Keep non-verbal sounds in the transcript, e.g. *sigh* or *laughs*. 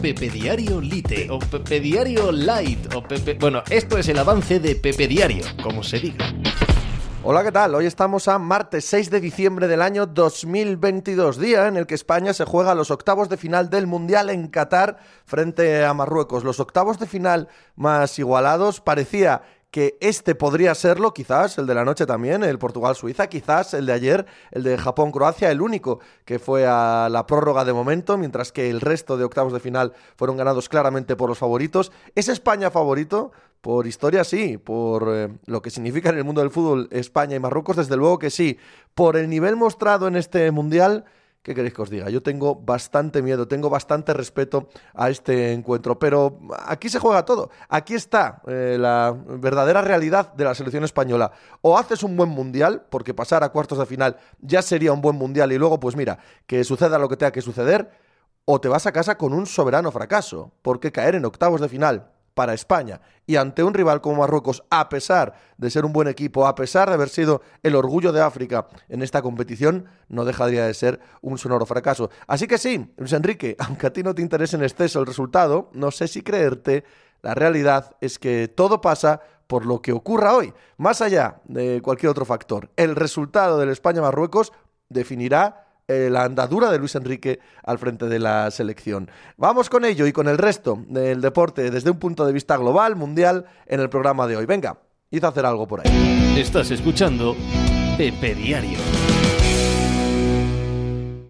Pepe Diario Lite o Pepe Diario Light o Pepe... Bueno, esto es el avance de Pepe Diario, como se diga. Hola, ¿qué tal? Hoy estamos a martes 6 de diciembre del año 2022, día en el que España se juega los octavos de final del Mundial en Qatar frente a Marruecos. Los octavos de final más igualados parecía que este podría serlo, quizás el de la noche también, el Portugal-Suiza, quizás el de ayer, el de Japón-Croacia, el único que fue a la prórroga de momento, mientras que el resto de octavos de final fueron ganados claramente por los favoritos. ¿Es España favorito? Por historia sí, por eh, lo que significa en el mundo del fútbol España y Marruecos, desde luego que sí. Por el nivel mostrado en este mundial, ¿Qué queréis que os diga? Yo tengo bastante miedo, tengo bastante respeto a este encuentro, pero aquí se juega todo. Aquí está eh, la verdadera realidad de la selección española. O haces un buen mundial, porque pasar a cuartos de final ya sería un buen mundial y luego, pues mira, que suceda lo que tenga que suceder, o te vas a casa con un soberano fracaso, porque caer en octavos de final para España. Y ante un rival como Marruecos, a pesar de ser un buen equipo, a pesar de haber sido el orgullo de África en esta competición, no dejaría de ser un sonoro fracaso. Así que sí, Luis Enrique, *laughs* aunque a ti no te interese en exceso el resultado, no sé si creerte, la realidad es que todo pasa por lo que ocurra hoy, más allá de cualquier otro factor. El resultado del España-Marruecos definirá eh, la andadura de Luis Enrique al frente de la selección. Vamos con ello y con el resto del deporte desde un punto de vista global, mundial, en el programa de hoy. Venga, a hacer algo por ahí. Estás escuchando Pepe Diario.